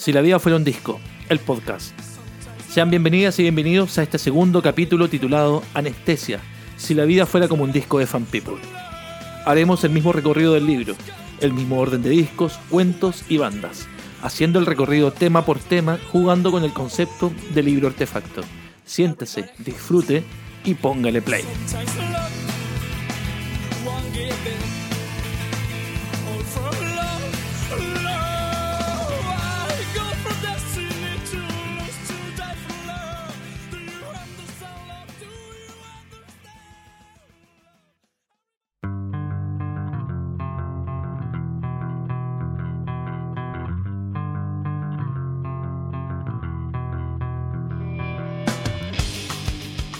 Si la vida fuera un disco, el podcast. Sean bienvenidas y bienvenidos a este segundo capítulo titulado Anestesia, si la vida fuera como un disco de Fan People. Haremos el mismo recorrido del libro, el mismo orden de discos, cuentos y bandas, haciendo el recorrido tema por tema, jugando con el concepto del libro artefacto. Siéntese, disfrute y póngale play.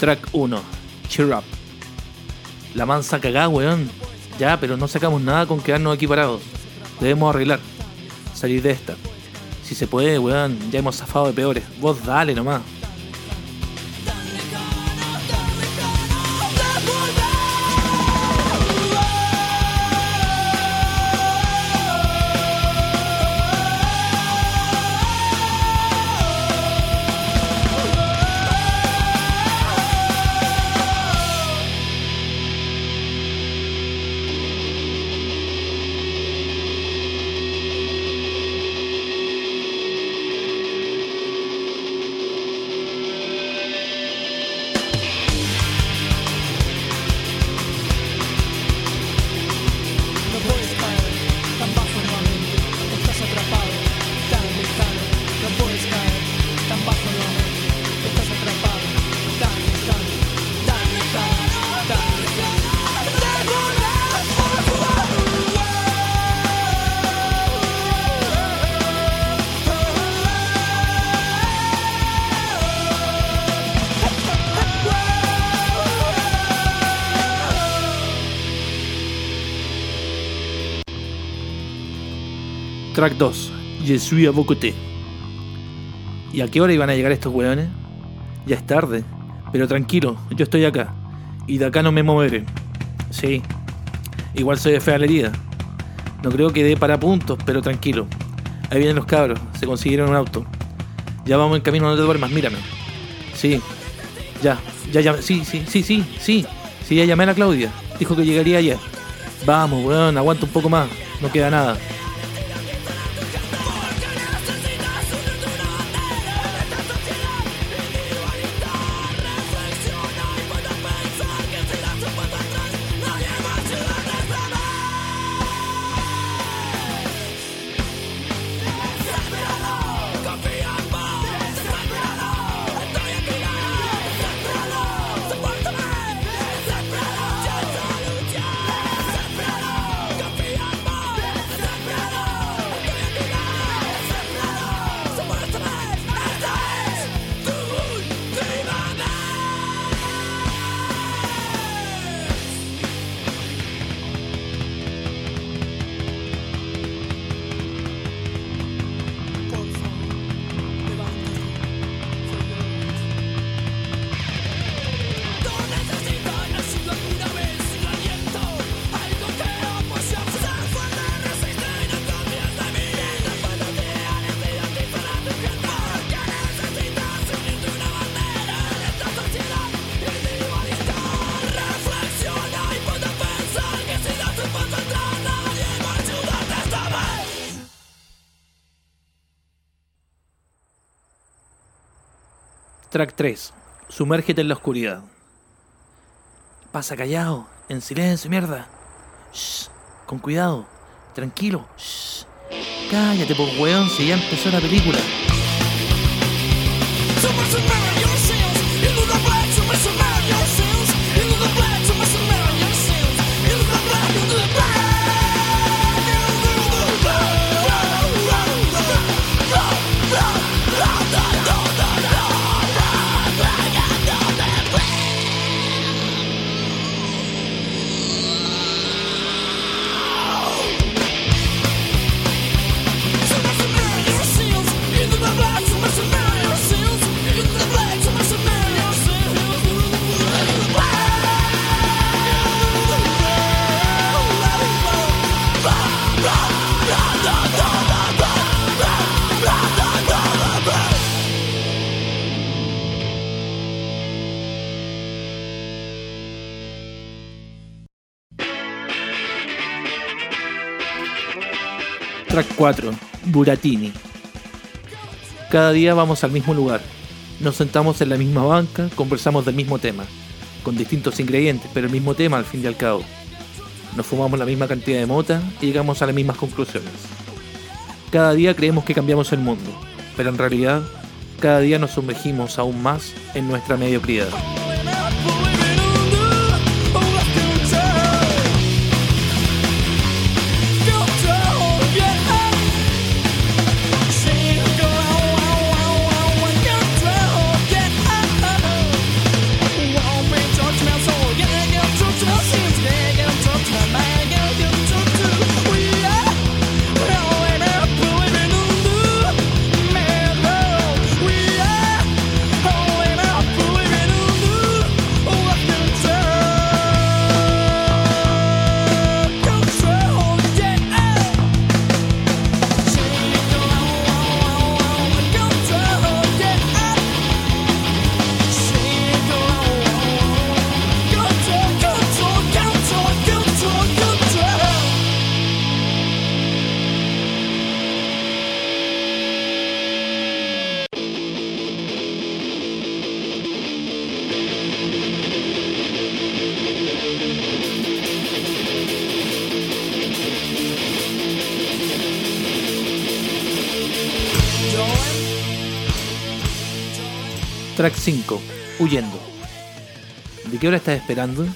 Track 1, Cheer Up. La mansa cagada, weón. Ya, pero no sacamos nada con quedarnos aquí parados. Debemos arreglar. Salir de esta. Si se puede, weón, ya hemos zafado de peores. Vos dale nomás. Track 2, Je suis à vos. ¿Y a qué hora iban a llegar estos weones? Ya es tarde, pero tranquilo, yo estoy acá. Y de acá no me moveré. Sí, igual soy de fea la herida. No creo que dé para puntos, pero tranquilo. Ahí vienen los cabros, se consiguieron un auto. Ya vamos en camino, no te duermas, mírame. Sí, ya, ya, ya, sí, sí, sí, sí, sí. Sí, ya llamé a la Claudia. Dijo que llegaría ayer. Vamos, weón, aguanta un poco más. No queda nada. Track 3. Sumérgete en la oscuridad. Pasa callado, en silencio, mierda. Shh, con cuidado, tranquilo. Shh. Cállate, pues weón, si ya empezó la película. Track 4. Buratini. Cada día vamos al mismo lugar. Nos sentamos en la misma banca, conversamos del mismo tema, con distintos ingredientes, pero el mismo tema al fin y al cabo. Nos fumamos la misma cantidad de mota y llegamos a las mismas conclusiones. Cada día creemos que cambiamos el mundo, pero en realidad cada día nos sumergimos aún más en nuestra mediocridad. Track 5. Huyendo. ¿De qué hora estás esperando?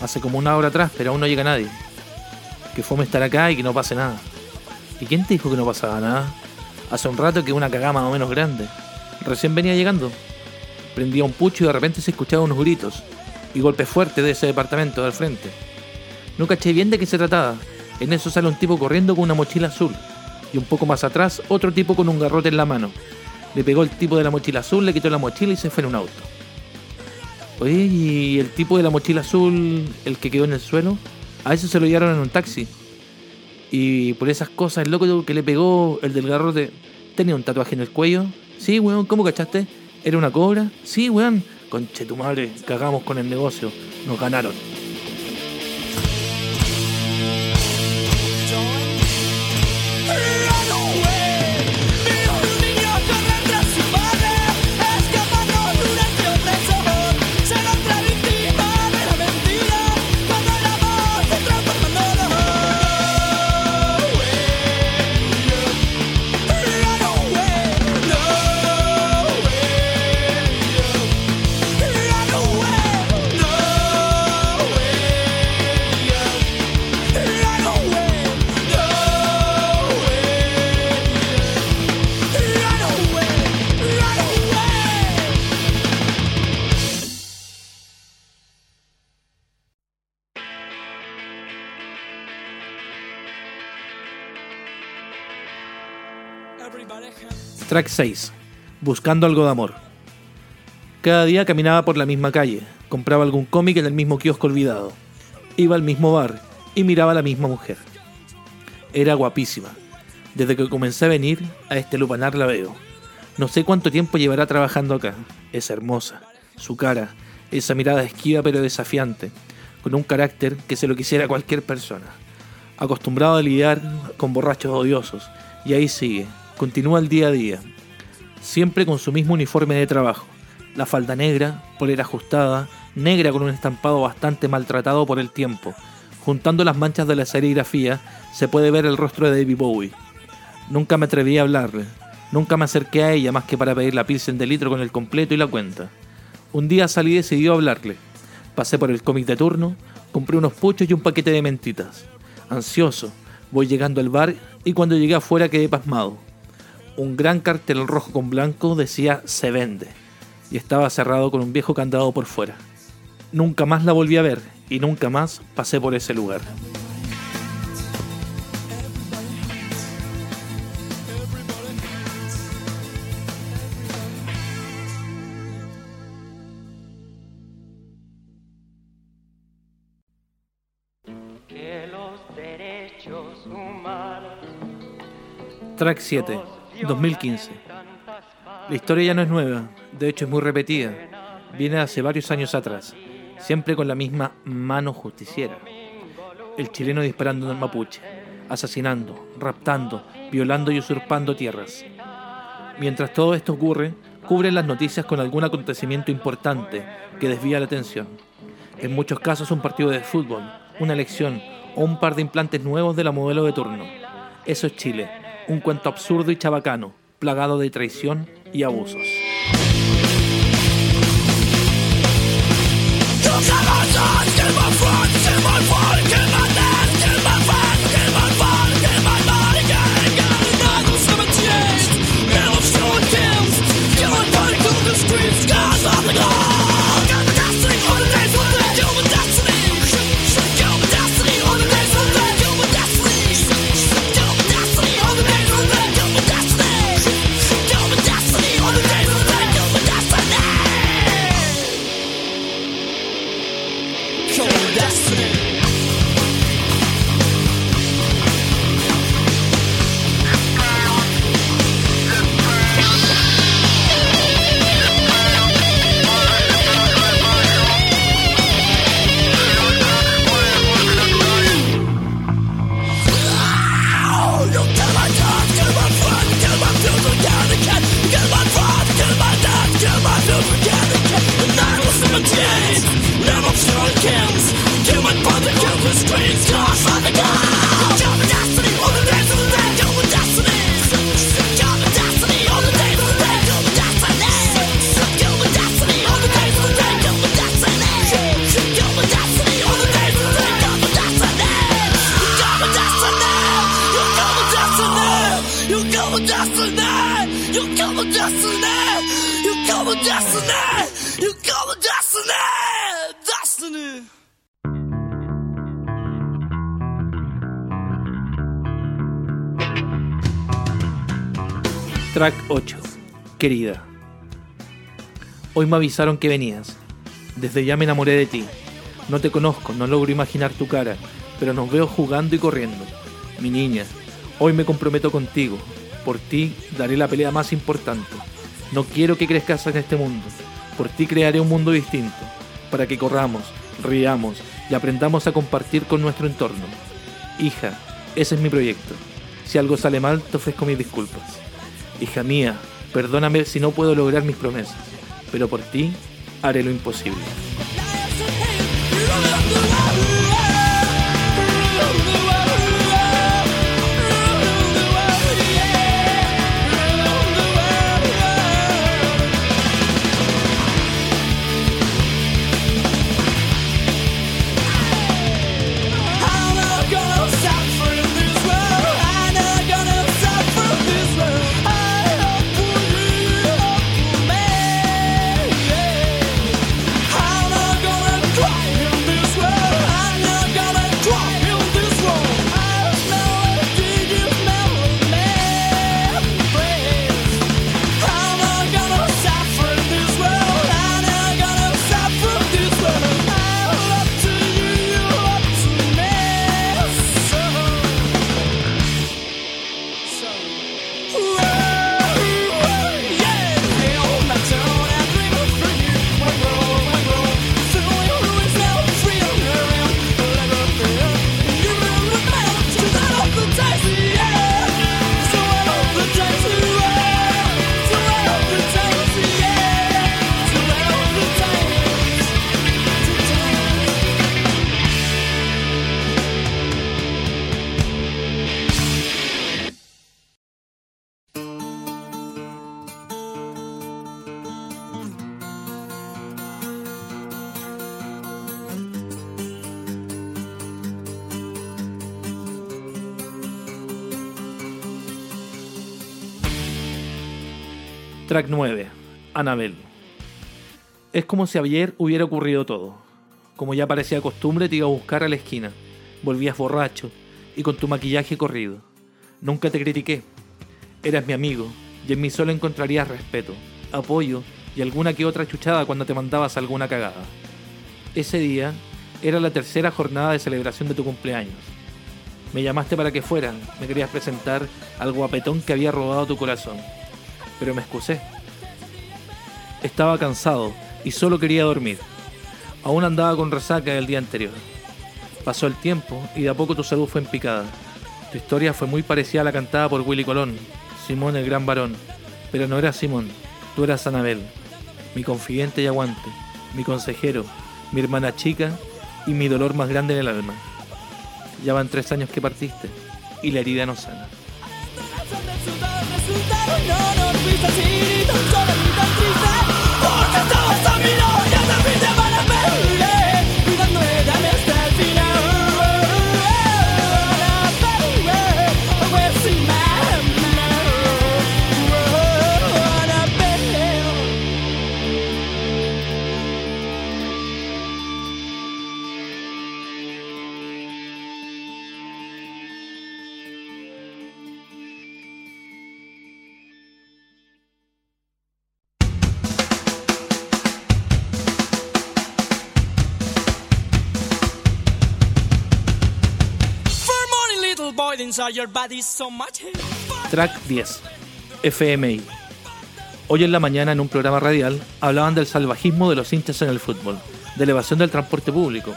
Hace como una hora atrás, pero aún no llega nadie. Que fome estar acá y que no pase nada. ¿Y quién te dijo que no pasaba nada? Hace un rato que una cagada más o menos grande. Recién venía llegando. Prendía un pucho y de repente se escuchaban unos gritos y golpes fuertes de ese departamento del frente. No caché bien de qué se trataba. En eso sale un tipo corriendo con una mochila azul. Y un poco más atrás, otro tipo con un garrote en la mano. Le pegó el tipo de la mochila azul, le quitó la mochila y se fue en un auto. Oye, ¿y el tipo de la mochila azul, el que quedó en el suelo? A eso se lo llevaron en un taxi. Y por esas cosas, el loco que le pegó, el del garrote, tenía un tatuaje en el cuello. Sí, weón, ¿cómo cachaste? ¿Era una cobra? Sí, weón. Conche tu madre, cagamos con el negocio. Nos ganaron. Track 6. Buscando algo de amor. Cada día caminaba por la misma calle, compraba algún cómic en el mismo kiosco olvidado, iba al mismo bar y miraba a la misma mujer. Era guapísima. Desde que comencé a venir a este lupanar la veo. No sé cuánto tiempo llevará trabajando acá. Es hermosa. Su cara, esa mirada esquiva pero desafiante, con un carácter que se lo quisiera cualquier persona. Acostumbrado a lidiar con borrachos odiosos, y ahí sigue, continúa el día a día, siempre con su mismo uniforme de trabajo, la falda negra, polera ajustada, negra con un estampado bastante maltratado por el tiempo. Juntando las manchas de la serigrafía se puede ver el rostro de David Bowie. Nunca me atreví a hablarle, nunca me acerqué a ella más que para pedir la pilsen de litro con el completo y la cuenta. Un día salí y decidí hablarle. Pasé por el cómic de turno, compré unos puchos y un paquete de mentitas. Ansioso, voy llegando al bar y cuando llegué afuera quedé pasmado un gran cartel rojo con blanco decía se vende y estaba cerrado con un viejo candado por fuera. Nunca más la volví a ver y nunca más pasé por ese lugar. Track 7 2015. La historia ya no es nueva, de hecho es muy repetida. Viene hace varios años atrás, siempre con la misma mano justiciera. El chileno disparando en mapuche. asesinando, raptando, violando y usurpando tierras. Mientras todo esto ocurre, cubren las noticias con algún acontecimiento importante que desvía la atención. En muchos casos un partido de fútbol, una elección o un par de implantes nuevos de la modelo de turno. Eso es Chile, un cuento absurdo y chabacano, plagado de traición y abusos. Querida. Hoy me avisaron que venías. Desde ya me enamoré de ti. No te conozco, no logro imaginar tu cara, pero nos veo jugando y corriendo. Mi niña, hoy me comprometo contigo. Por ti daré la pelea más importante. No quiero que crezcas en este mundo. Por ti crearé un mundo distinto, para que corramos, riamos y aprendamos a compartir con nuestro entorno. Hija, ese es mi proyecto. Si algo sale mal, te ofrezco mis disculpas. Hija mía, perdóname si no puedo lograr mis promesas, pero por ti haré lo imposible. Track 9. Anabel. Es como si ayer hubiera ocurrido todo. Como ya parecía costumbre, te iba a buscar a la esquina. Volvías borracho y con tu maquillaje corrido. Nunca te critiqué. Eras mi amigo y en mí solo encontrarías respeto, apoyo y alguna que otra chuchada cuando te mandabas alguna cagada. Ese día era la tercera jornada de celebración de tu cumpleaños. Me llamaste para que fueran, me querías presentar al guapetón que había robado tu corazón pero me excusé. Estaba cansado y solo quería dormir. Aún andaba con resaca del día anterior. Pasó el tiempo y de a poco tu salud fue en picada. Tu historia fue muy parecida a la cantada por Willy Colón, Simón el gran varón. Pero no eras Simón, tú eras Anabel, mi confidente y aguante, mi consejero, mi hermana chica y mi dolor más grande en el alma. Ya van tres años que partiste y la herida no sana. No nos viste así, ni Track 10. FMI. Hoy en la mañana en un programa radial hablaban del salvajismo de los hinchas en el fútbol, de elevación del transporte público,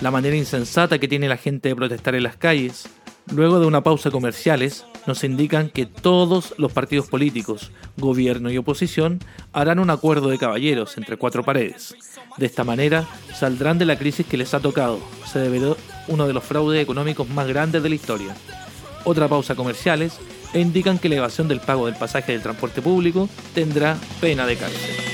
la manera insensata que tiene la gente de protestar en las calles. Luego de una pausa comerciales, nos indican que todos los partidos políticos, gobierno y oposición, harán un acuerdo de caballeros entre cuatro paredes. De esta manera, saldrán de la crisis que les ha tocado. Se deberá uno de los fraudes económicos más grandes de la historia otra pausa comerciales e indican que la evasión del pago del pasaje del transporte público tendrá pena de cárcel.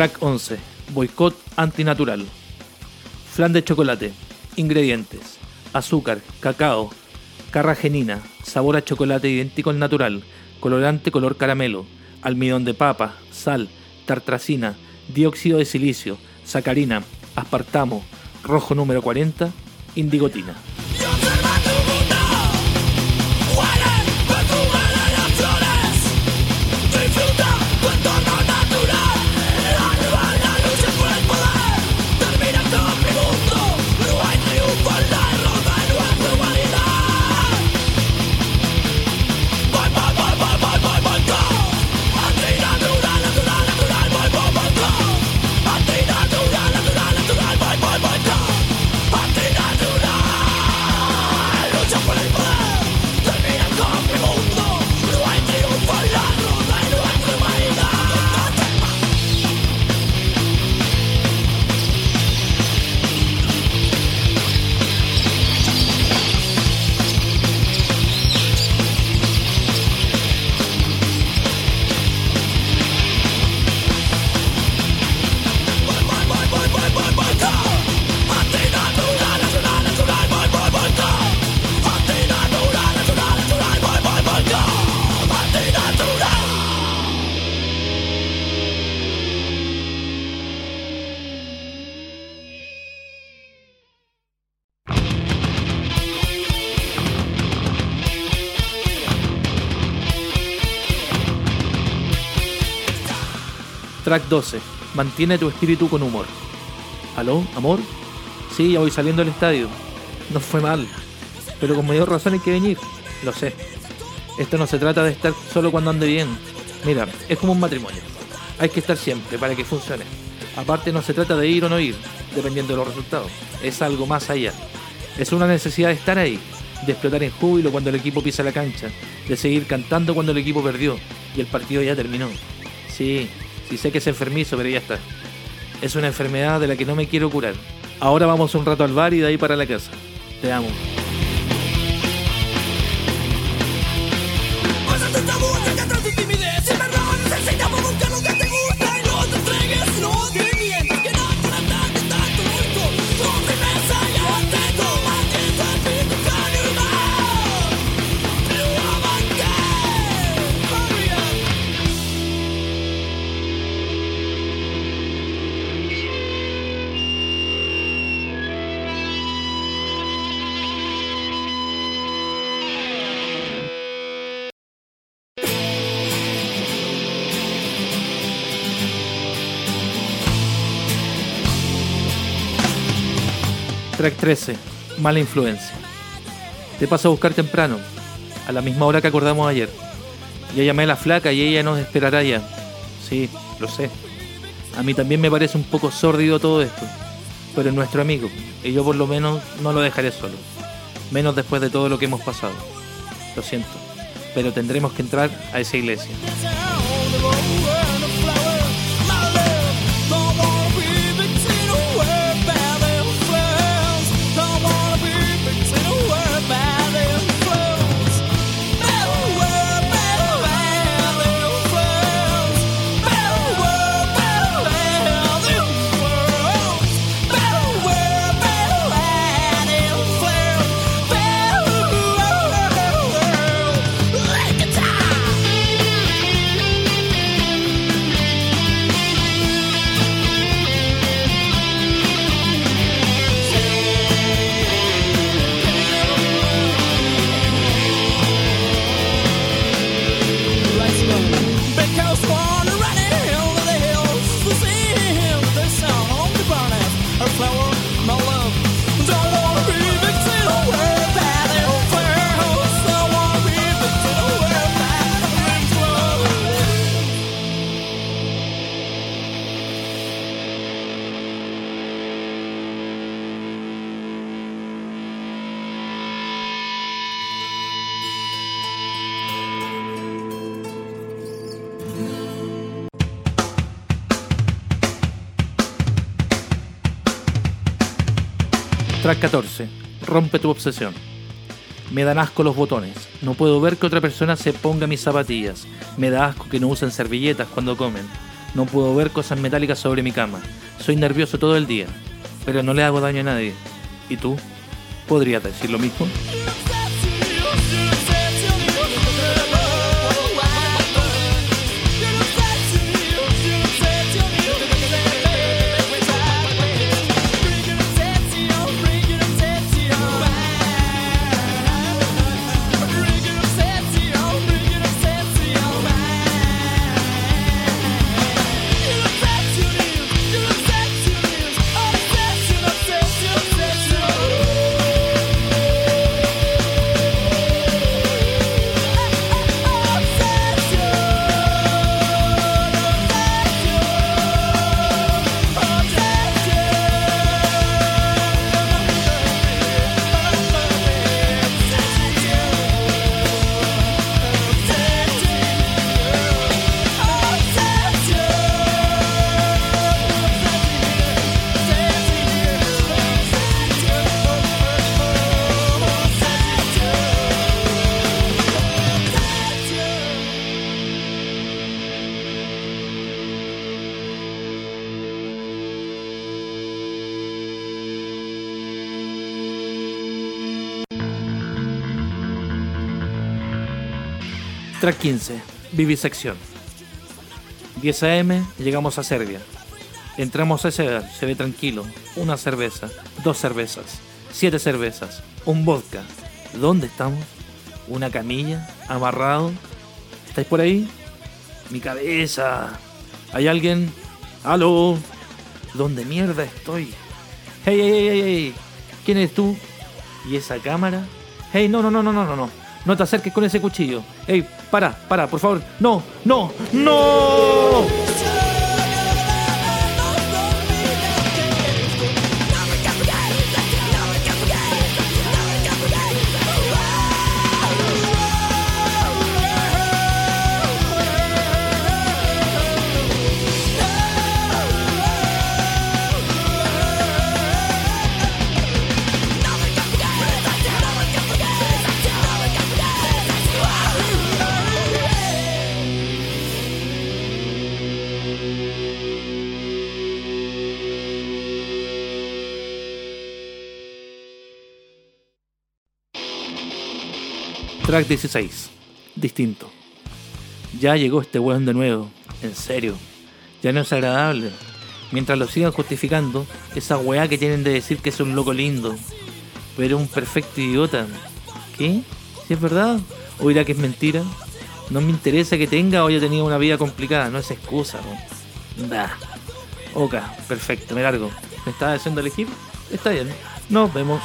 Track 11. Boicot antinatural. Flan de chocolate. Ingredientes. Azúcar, cacao, carragenina, sabor a chocolate idéntico al natural, colorante color caramelo, almidón de papa, sal, tartracina, dióxido de silicio, sacarina, aspartamo, rojo número 40, indigotina. Track 12. Mantiene tu espíritu con humor. ¿Aló, amor? Sí, ya voy saliendo del estadio. No fue mal. Pero con mayor razón hay que venir. Lo sé. Esto no se trata de estar solo cuando ande bien. Mira, es como un matrimonio. Hay que estar siempre para que funcione. Aparte no se trata de ir o no ir, dependiendo de los resultados. Es algo más allá. Es una necesidad de estar ahí, de explotar en júbilo cuando el equipo pisa la cancha, de seguir cantando cuando el equipo perdió y el partido ya terminó. Sí, sí sé que es enfermizo, pero ya está. Es una enfermedad de la que no me quiero curar. Ahora vamos un rato al bar y de ahí para la casa. Te amo. Track 13. Mala influencia. Te paso a buscar temprano, a la misma hora que acordamos ayer. Ya llamé a la flaca y ella nos esperará ya. Sí, lo sé. A mí también me parece un poco sórdido todo esto. Pero es nuestro amigo, y yo por lo menos no lo dejaré solo. Menos después de todo lo que hemos pasado. Lo siento, pero tendremos que entrar a esa iglesia. Track 14. Rompe tu obsesión. Me dan asco los botones. No puedo ver que otra persona se ponga mis zapatillas. Me da asco que no usen servilletas cuando comen. No puedo ver cosas metálicas sobre mi cama. Soy nervioso todo el día. Pero no le hago daño a nadie. ¿Y tú? ¿Podrías decir lo mismo? Track 15. Vivisección. 10 AM, llegamos a Serbia. Entramos a ese se ve tranquilo. Una cerveza, dos cervezas, siete cervezas, un vodka. ¿Dónde estamos? Una camilla, amarrado. ¿Estáis por ahí? Mi cabeza. ¿Hay alguien? ¿Aló? ¿Dónde mierda estoy? ¡Hey, hey, hey, hey! hey! ¿Quién eres tú? ¿Y esa cámara? ¡Hey, no, no, no, no, no, no! no! Te acerques con ese cuchillo. ¡Ey, para, para, por favor! ¡No, no, no! Track 16. Distinto. Ya llegó este weón de nuevo. En serio. Ya no es agradable. Mientras lo sigan justificando, esa weá que tienen de decir que es un loco lindo. Pero un perfecto idiota. ¿Qué? ¿Si es verdad? ¿O dirá que es mentira? No me interesa que tenga o haya tenido una vida complicada. No es excusa, ¿no? Da. Ok, perfecto, me largo. ¿Me estás haciendo elegir? Está bien. Nos vemos.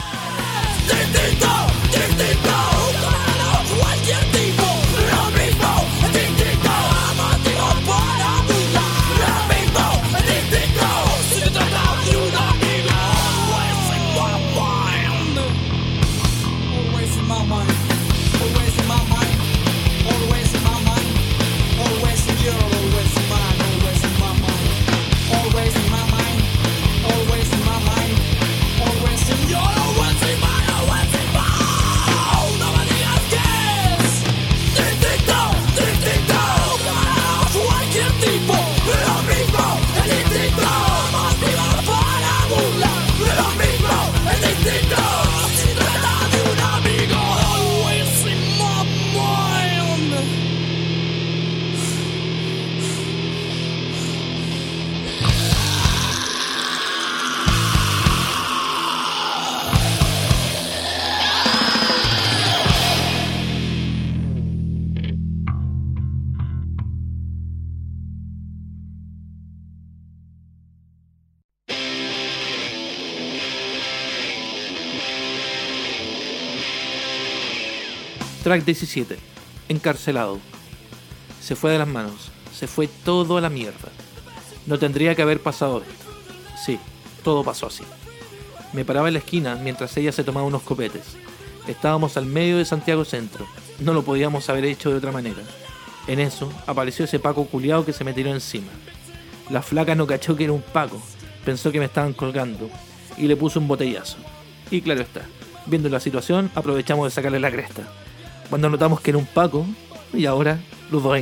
Track 17. Encarcelado. Se fue de las manos. Se fue todo a la mierda. No tendría que haber pasado esto. Sí, todo pasó así. Me paraba en la esquina mientras ella se tomaba unos copetes. Estábamos al medio de Santiago Centro. No lo podíamos haber hecho de otra manera. En eso apareció ese Paco culiao que se me tiró encima. La flaca no cachó que era un Paco. Pensó que me estaban colgando. Y le puso un botellazo. Y claro está. Viendo la situación, aprovechamos de sacarle la cresta cuando notamos que era un Paco y ahora los dos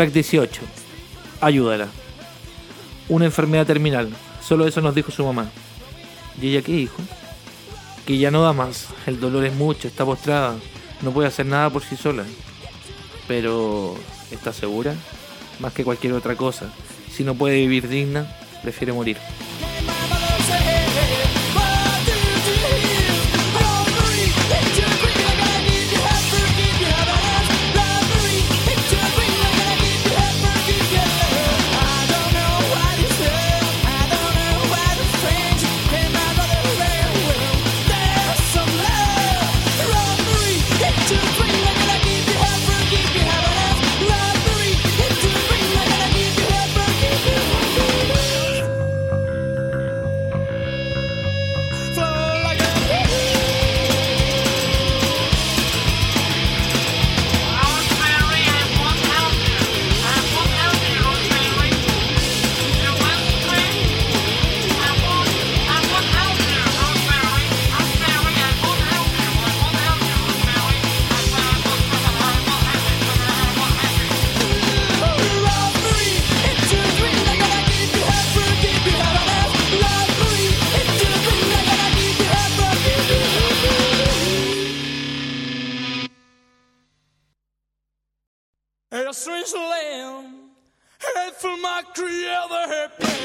Track 18. Ayúdala. Una enfermedad terminal. Solo eso nos dijo su mamá. ¿Y ella qué dijo? Que ya no da más. El dolor es mucho, está postrada. No puede hacer nada por sí sola. Pero, ¿está segura? Más que cualquier otra cosa. Si no puede vivir digna, prefiere morir.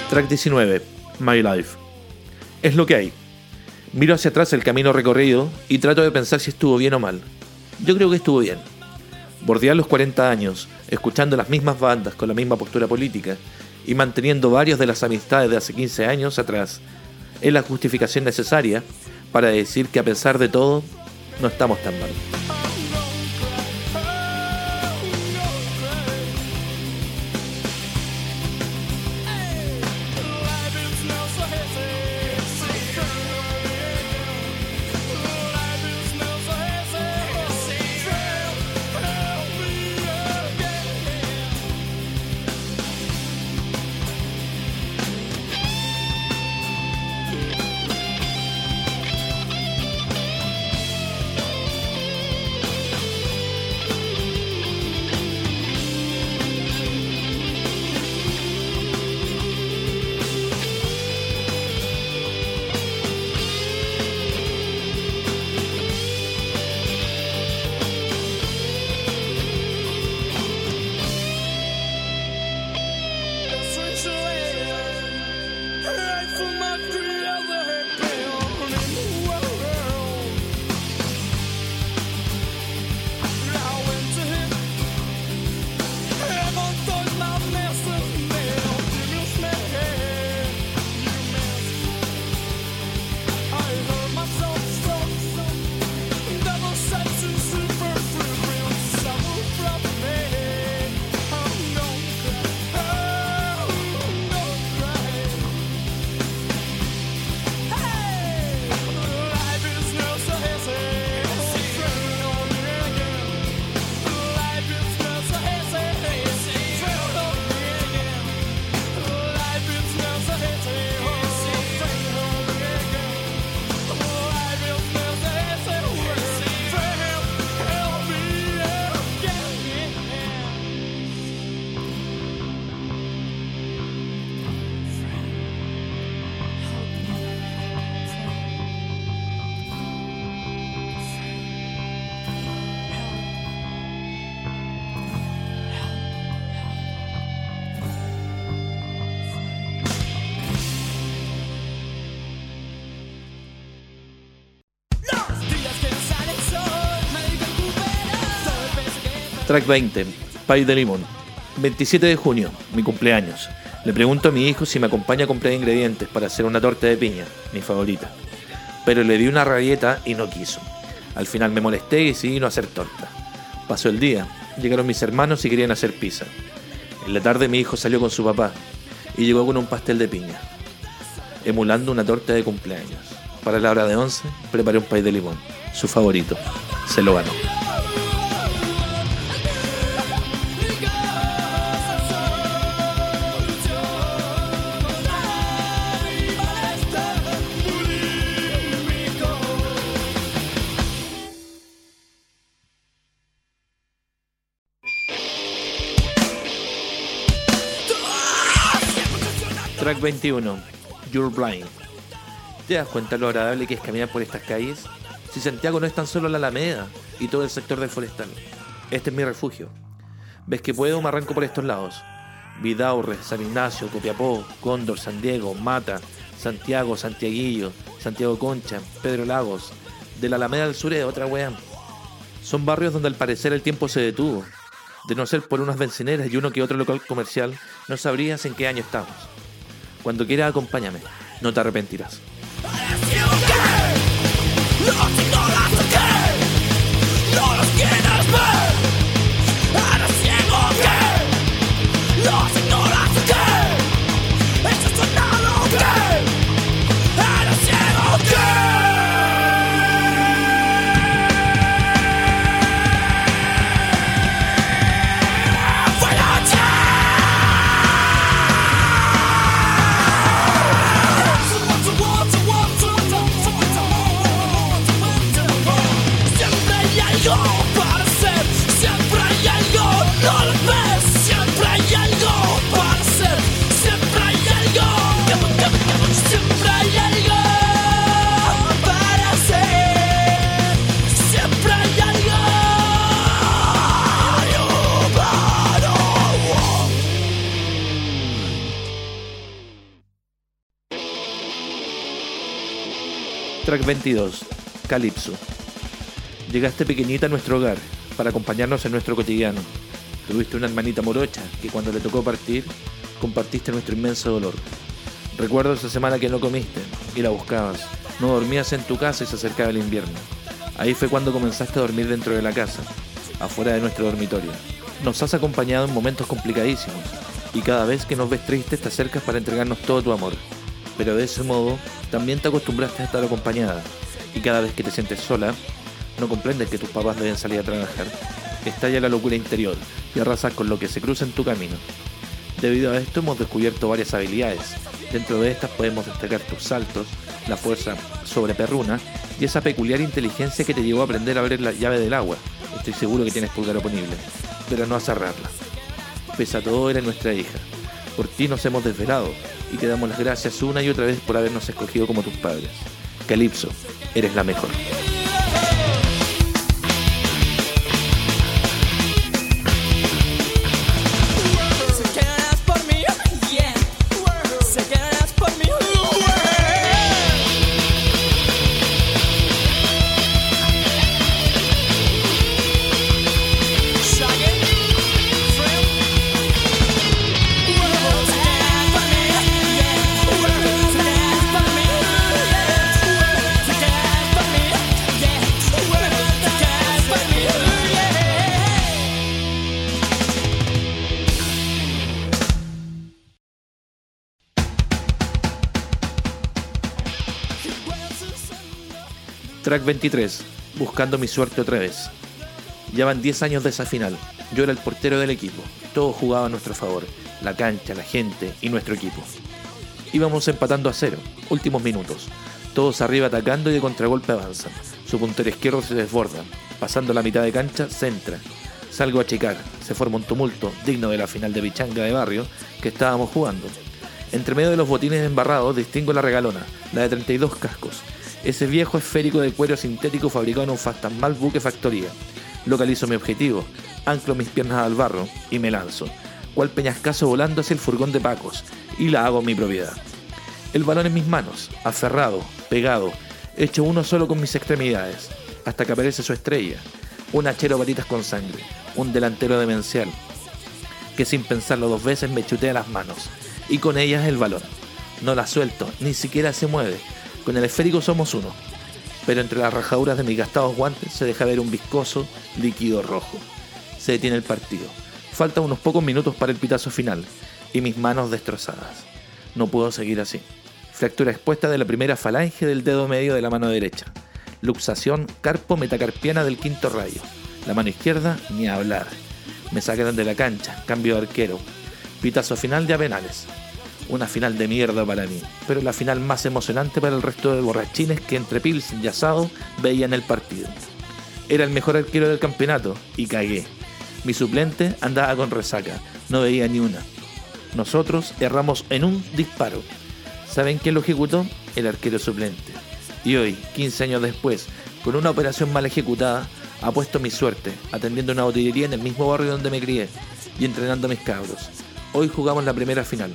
Track 19, My Life. Es lo que hay. Miro hacia atrás el camino recorrido y trato de pensar si estuvo bien o mal. Yo creo que estuvo bien. Bordear los 40 años, escuchando las mismas bandas con la misma postura política y manteniendo varias de las amistades de hace 15 años atrás, es la justificación necesaria para decir que a pesar de todo, no estamos tan mal. Track 20, Pay de limón. 27 de junio, mi cumpleaños. Le pregunto a mi hijo si me acompaña a comprar ingredientes para hacer una torta de piña, mi favorita. Pero le di una rabieta y no quiso. Al final me molesté y decidí no hacer torta. Pasó el día, llegaron mis hermanos y querían hacer pizza. En la tarde mi hijo salió con su papá y llegó con un pastel de piña, emulando una torta de cumpleaños. Para la hora de 11 preparé un pay de limón, su favorito. Se lo ganó. Track 21, You're Blind. ¿Te das cuenta lo agradable que es caminar por estas calles? Si Santiago no es tan solo la Alameda y todo el sector del forestal. Este es mi refugio. ¿Ves que puedo? Me arranco por estos lados. Vidaurre, San Ignacio, Copiapó, Cóndor, San Diego, Mata, Santiago, Santiaguillo, Santiago Concha, Pedro Lagos. De la Alameda al sur es otra weá. Son barrios donde al parecer el tiempo se detuvo. De no ser por unas bencineras y uno que otro local comercial, no sabrías en qué año estamos. Cuando quieras, acompáñame. No te arrepentirás. Track 22, Calypso. Llegaste pequeñita a nuestro hogar para acompañarnos en nuestro cotidiano. Tuviste una hermanita morocha que cuando le tocó partir, compartiste nuestro inmenso dolor. Recuerdo esa semana que no comiste y la buscabas. No dormías en tu casa y se acercaba el invierno. Ahí fue cuando comenzaste a dormir dentro de la casa, afuera de nuestro dormitorio. Nos has acompañado en momentos complicadísimos y cada vez que nos ves tristes te acercas para entregarnos todo tu amor. Pero de ese modo también te acostumbraste a estar acompañada y cada vez que te sientes sola, no comprendes que tus papás deben salir a trabajar. Estalla la locura interior y arrasas con lo que se cruza en tu camino. Debido a esto hemos descubierto varias habilidades. Dentro de estas podemos destacar tus saltos, la fuerza sobre perruna y esa peculiar inteligencia que te llevó a aprender a abrir la llave del agua. Estoy seguro que tienes pulgar oponible, pero no a cerrarla. Pese a todo, eres nuestra hija. Por ti nos hemos desvelado y te damos las gracias una y otra vez por habernos escogido como tus padres. Calipso, eres la mejor. Track 23, buscando mi suerte otra vez. Ya van 10 años de esa final. Yo era el portero del equipo. Todo jugaba a nuestro favor. La cancha, la gente y nuestro equipo. Íbamos empatando a cero. Últimos minutos. Todos arriba atacando y de contragolpe avanzan. Su puntero izquierdo se desborda. Pasando la mitad de cancha, centra. Salgo a checar. Se forma un tumulto digno de la final de Pichanga de barrio que estábamos jugando. Entre medio de los botines embarrados distingo la regalona, la de 32 cascos. Ese viejo esférico de cuero sintético fabricado en un fantasmal buque factoría. Localizo mi objetivo, anclo mis piernas al barro y me lanzo, cual peñascazo volando hacia el furgón de Pacos, y la hago mi propiedad. El balón en mis manos, aferrado, pegado, hecho uno solo con mis extremidades, hasta que aparece su estrella, un hachero varitas con sangre, un delantero demencial, que sin pensarlo dos veces me chutea las manos, y con ellas el balón. No la suelto, ni siquiera se mueve. Con el esférico somos uno. Pero entre las rajaduras de mis gastados guantes se deja ver un viscoso líquido rojo. Se detiene el partido. Faltan unos pocos minutos para el pitazo final, y mis manos destrozadas. No puedo seguir así. Fractura expuesta de la primera falange del dedo medio de la mano derecha. Luxación carpo metacarpiana del quinto rayo. La mano izquierda, ni hablar. Me sacan de la cancha, cambio de arquero. Pitazo final de Avenales. Una final de mierda para mí, pero la final más emocionante para el resto de borrachines que entre Pilsen y Asado veían el partido. Era el mejor arquero del campeonato y cagué. Mi suplente andaba con resaca, no veía ni una. Nosotros erramos en un disparo. ¿Saben quién lo ejecutó? El arquero suplente. Y hoy, 15 años después, con una operación mal ejecutada, apuesto mi suerte, atendiendo una botillería en el mismo barrio donde me crié y entrenando a mis cabros. Hoy jugamos la primera final.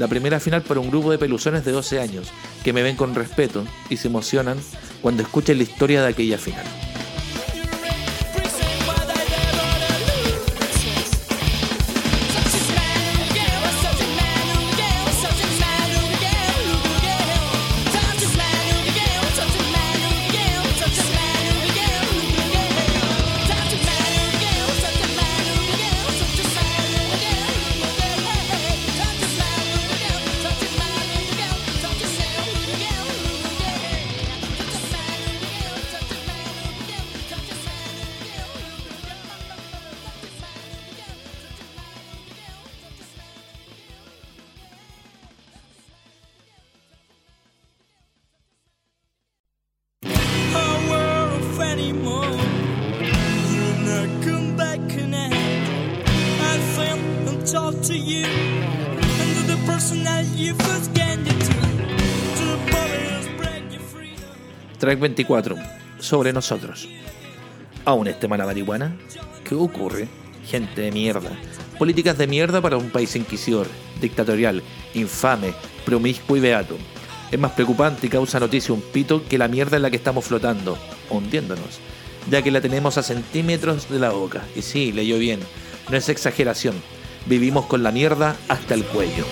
La primera final para un grupo de peluzones de 12 años, que me ven con respeto y se emocionan cuando escuchen la historia de aquella final. Track 24. Sobre nosotros. ¿Aún es tema la marihuana? ¿Qué ocurre? Gente de mierda. Políticas de mierda para un país inquisidor, dictatorial, infame, promiscuo y beato. Es más preocupante y causa noticia un pito que la mierda en la que estamos flotando, hundiéndonos, ya que la tenemos a centímetros de la boca. Y sí, leyó bien, no es exageración. Vivimos con la mierda hasta el cuello.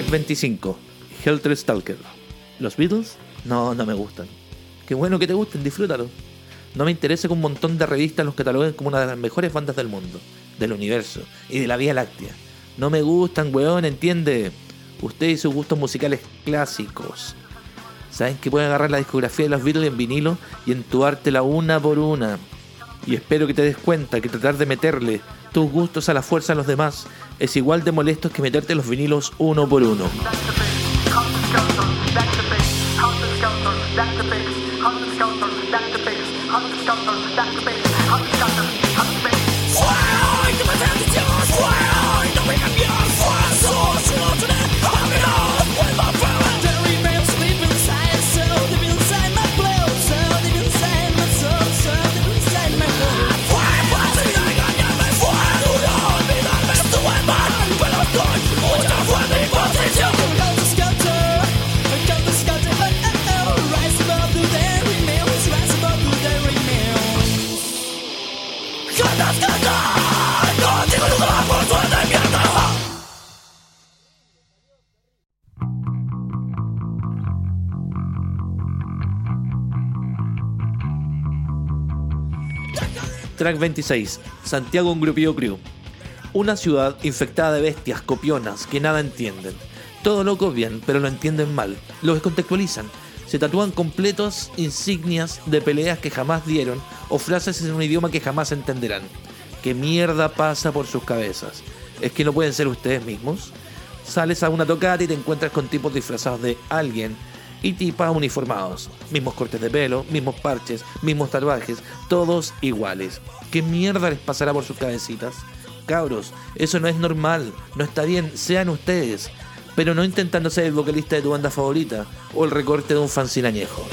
Track 25, Helter Stalker. ¿Los Beatles? No, no me gustan. Qué bueno que te gusten, disfrútalo. No me interesa que un montón de revistas los cataloguen como una de las mejores bandas del mundo, del universo y de la Vía Láctea. No me gustan, weón, entiende. Usted y sus gustos musicales clásicos. Saben que pueden agarrar la discografía de los Beatles en vinilo y entubártela una por una. Y espero que te des cuenta que tratar de meterle tus gustos a la fuerza a los demás es igual de molesto que meterte los vinilos uno por uno. Track 26. Santiago grupillo crew. Una ciudad infectada de bestias copionas que nada entienden. Todo lo copian, pero lo entienden mal. Lo descontextualizan. Se tatúan completos insignias de peleas que jamás dieron o frases en un idioma que jamás entenderán. ¿Qué mierda pasa por sus cabezas? ¿Es que no pueden ser ustedes mismos? Sales a una tocata y te encuentras con tipos disfrazados de alguien y tipas uniformados. Mismos cortes de pelo, mismos parches, mismos tatuajes, todos iguales. ¿Qué mierda les pasará por sus cabecitas? Cabros, eso no es normal, no está bien, sean ustedes. Pero no intentando ser el vocalista de tu banda favorita o el recorte de un fanzine añejo.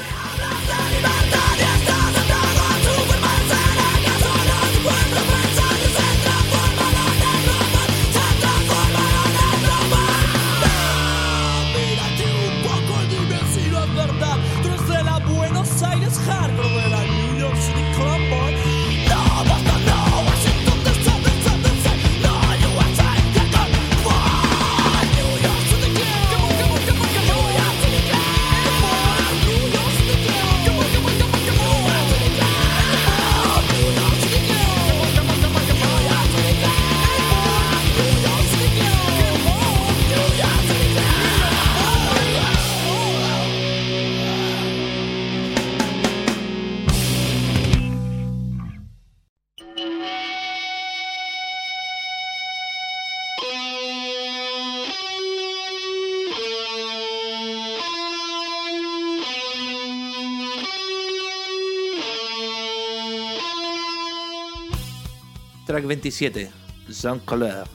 Track 27, Jean Colère.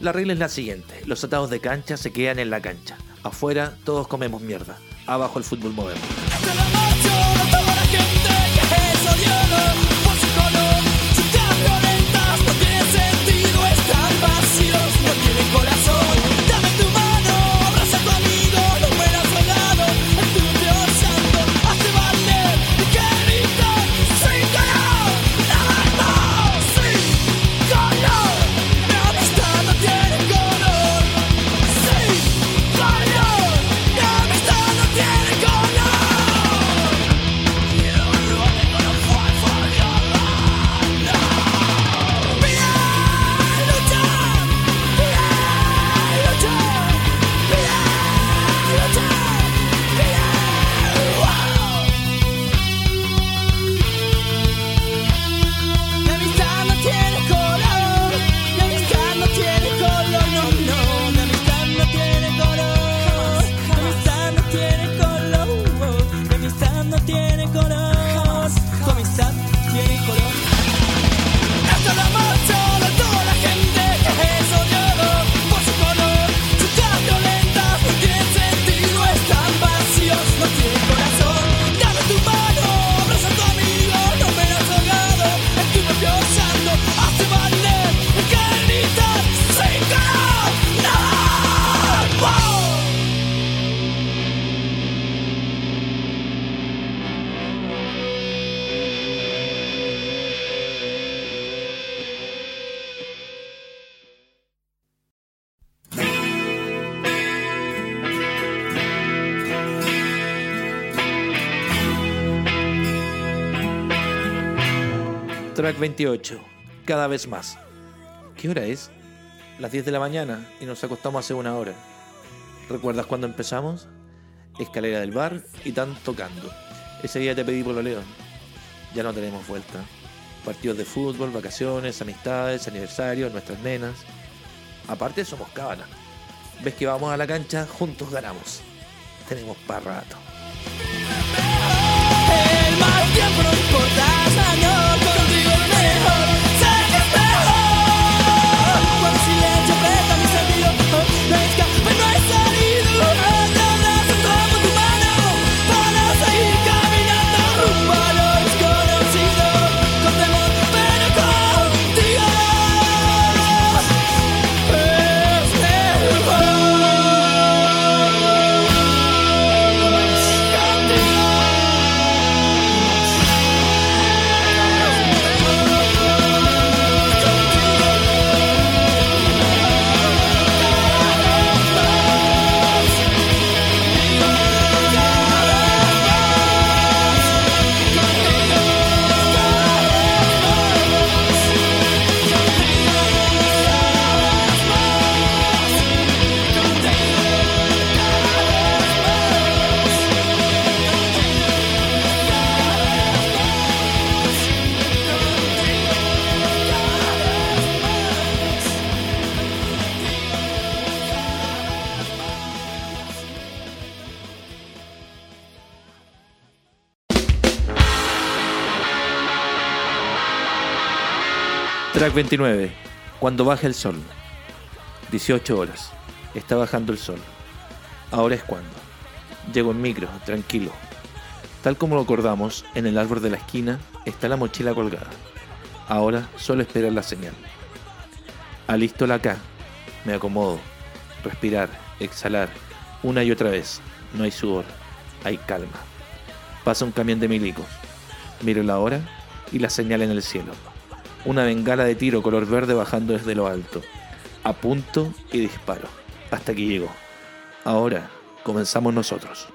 La regla es la siguiente: los atados de cancha se quedan en la cancha. Afuera, todos comemos mierda. Abajo el fútbol moderno. Track 28, cada vez más. ¿Qué hora es? Las 10 de la mañana y nos acostamos hace una hora. ¿Recuerdas cuando empezamos? Escalera del bar y tan tocando. Ese día te pedí por lo león. Ya no tenemos vuelta. Partidos de fútbol, vacaciones, amistades, aniversarios, nuestras nenas. Aparte somos cábala. Ves que vamos a la cancha, juntos ganamos. Tenemos para rato. El tiempo no Track 29. Cuando baja el sol. 18 horas. Está bajando el sol. Ahora es cuando. Llego en micro, tranquilo. Tal como lo acordamos, en el árbol de la esquina está la mochila colgada. Ahora solo esperar la señal. Alisto la K. Me acomodo. Respirar, exhalar, una y otra vez. No hay sudor, hay calma. Pasa un camión de milicos. Miro la hora y la señal en el cielo. Una bengala de tiro color verde bajando desde lo alto. Apunto y disparo. Hasta que llegó. Ahora comenzamos nosotros.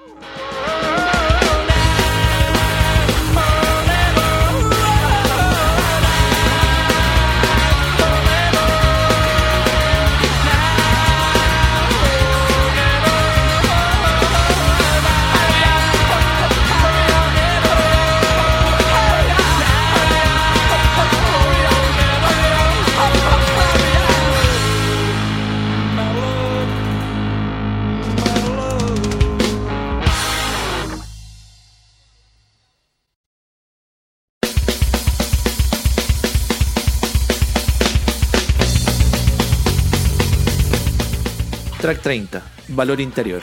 Track 30, valor interior.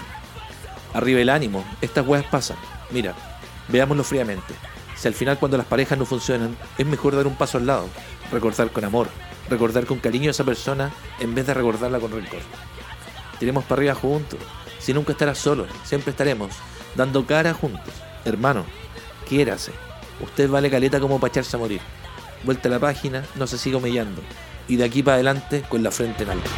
Arriba el ánimo, estas weas pasan. Mira, veámoslo fríamente. Si al final cuando las parejas no funcionan, es mejor dar un paso al lado, recordar con amor, recordar con cariño a esa persona en vez de recordarla con rencor. Tiremos para arriba juntos, si nunca estarás solo, siempre estaremos, dando cara juntos. Hermano, quiérase. Usted vale caleta como para echarse a morir. Vuelta a la página, no se siga humillando. Y de aquí para adelante con la frente en alto.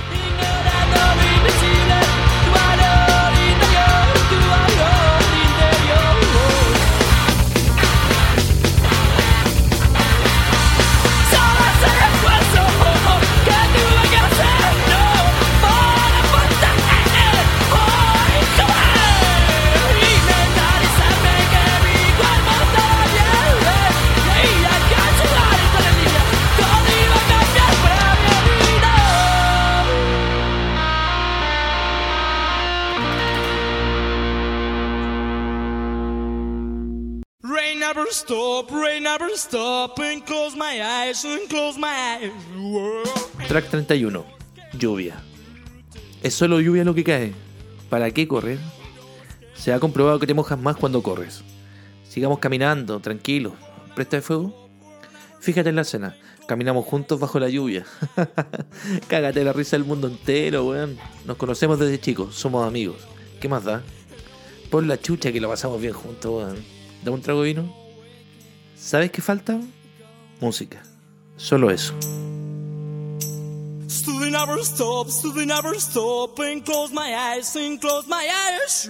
Stop, rain stop, and close my eyes, and close my eyes. Track 31. Lluvia. Es solo lluvia lo que cae. ¿Para qué correr? Se ha comprobado que te mojas más cuando corres. Sigamos caminando, tranquilos. ¿Presta de fuego? Fíjate en la escena. Caminamos juntos bajo la lluvia. Cágate la risa del mundo entero, weón. Nos conocemos desde chicos, somos amigos. ¿Qué más da? Por la chucha que lo pasamos bien juntos, weón. ¿Dame un trago de vino? ¿Sabes qué falta? Música. Solo eso. Still never stop, still never stop, and close my eyes, and close my eyes.